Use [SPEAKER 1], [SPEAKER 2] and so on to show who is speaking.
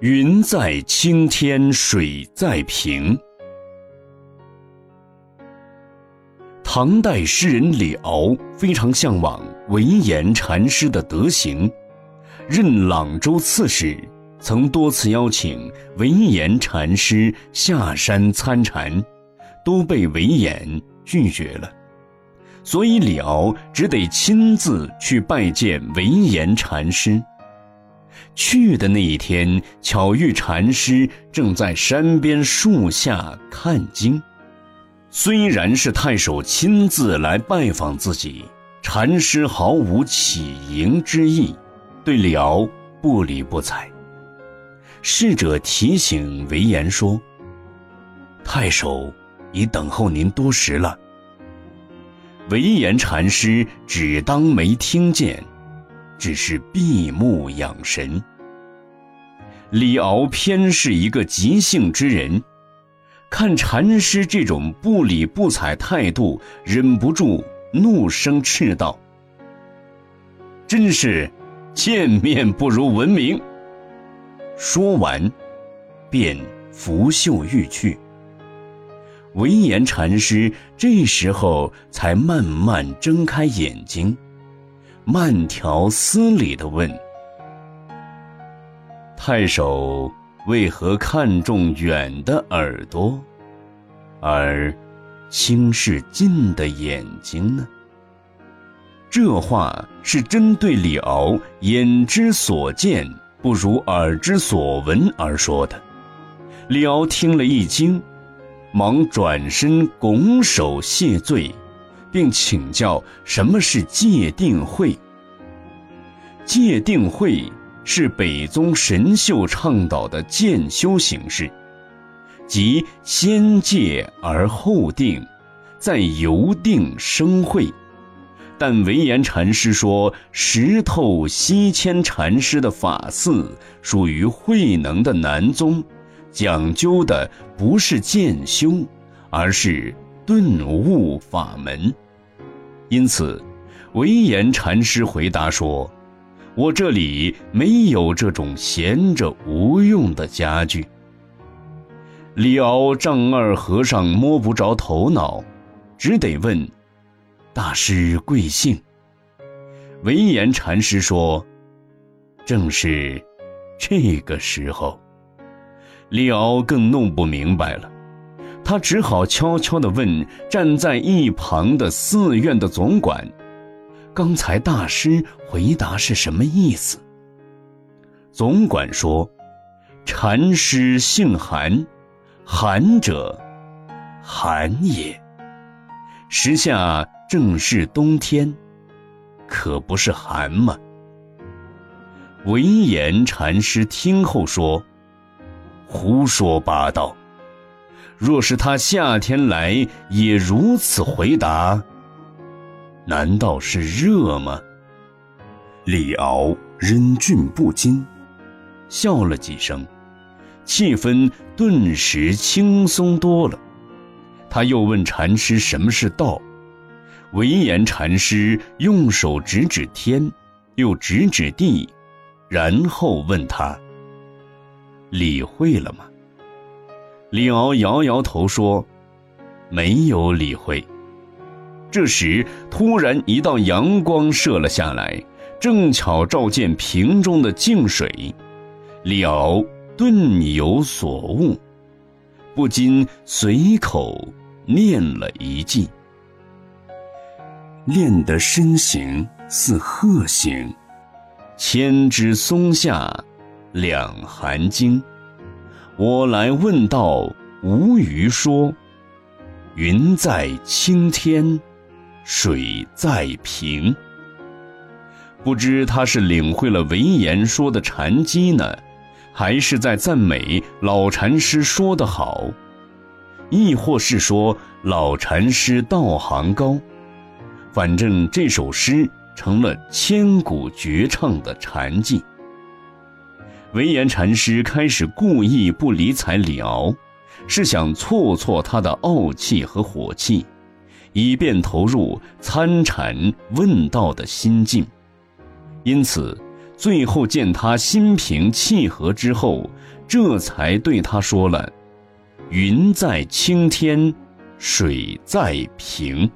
[SPEAKER 1] 云在青天，水在平。唐代诗人李敖非常向往唯严禅师的德行，任朗州刺史，曾多次邀请唯严禅师下山参禅，都被唯严拒绝了，所以李敖只得亲自去拜见唯严禅师。去的那一天，巧遇禅师正在山边树下看经。虽然是太守亲自来拜访自己，禅师毫无起迎之意，对李敖不理不睬。侍者提醒韦严说：“太守已等候您多时了。”韦严禅师只当没听见。只是闭目养神。李敖偏是一个急性之人，看禅师这种不理不睬态度，忍不住怒声斥道：“真是见面不如闻名！”说完，便拂袖欲去。唯严禅师这时候才慢慢睁开眼睛。慢条斯理地问：“太守为何看重远的耳朵，而轻视近的眼睛呢？”这话是针对李敖眼之所见不如耳之所闻而说的。李敖听了一惊，忙转身拱手谢罪。并请教什么是戒定慧。戒定慧是北宗神秀倡导的渐修形式，即先戒而后定，再由定生慧。但唯严禅师说，石头西迁禅师的法寺属于慧能的南宗，讲究的不是渐修，而是。顿悟法门，因此，唯严禅师回答说：“我这里没有这种闲着无用的家具。”李敖丈二和尚摸不着头脑，只得问：“大师贵姓？”唯严禅师说：“正是这个时候。”李敖更弄不明白了。他只好悄悄地问站在一旁的寺院的总管：“刚才大师回答是什么意思？”总管说：“禅师姓韩，寒者，寒也。时下正是冬天，可不是寒吗？”闻言禅师听后说：“胡说八道。”若是他夏天来也如此回答，难道是热吗？李敖忍俊不禁，笑了几声，气氛顿时轻松多了。他又问禅师什么是道，唯言禅师用手指指天，又指指地，然后问他：理会了吗？李敖摇摇头说：“没有理会。”这时，突然一道阳光射了下来，正巧照见瓶中的净水。李敖顿有所悟，不禁随口念了一记：“练得身形似鹤形，千枝松下两寒经。”我来问道，无余说。云在青天，水在平。不知他是领会了文言说的禅机呢，还是在赞美老禅师说得好，亦或是说老禅师道行高？反正这首诗成了千古绝唱的禅偈。唯严禅师开始故意不理睬李敖，是想挫挫他的傲气和火气，以便投入参禅问道的心境。因此，最后见他心平气和之后，这才对他说了：“云在青天，水在平。”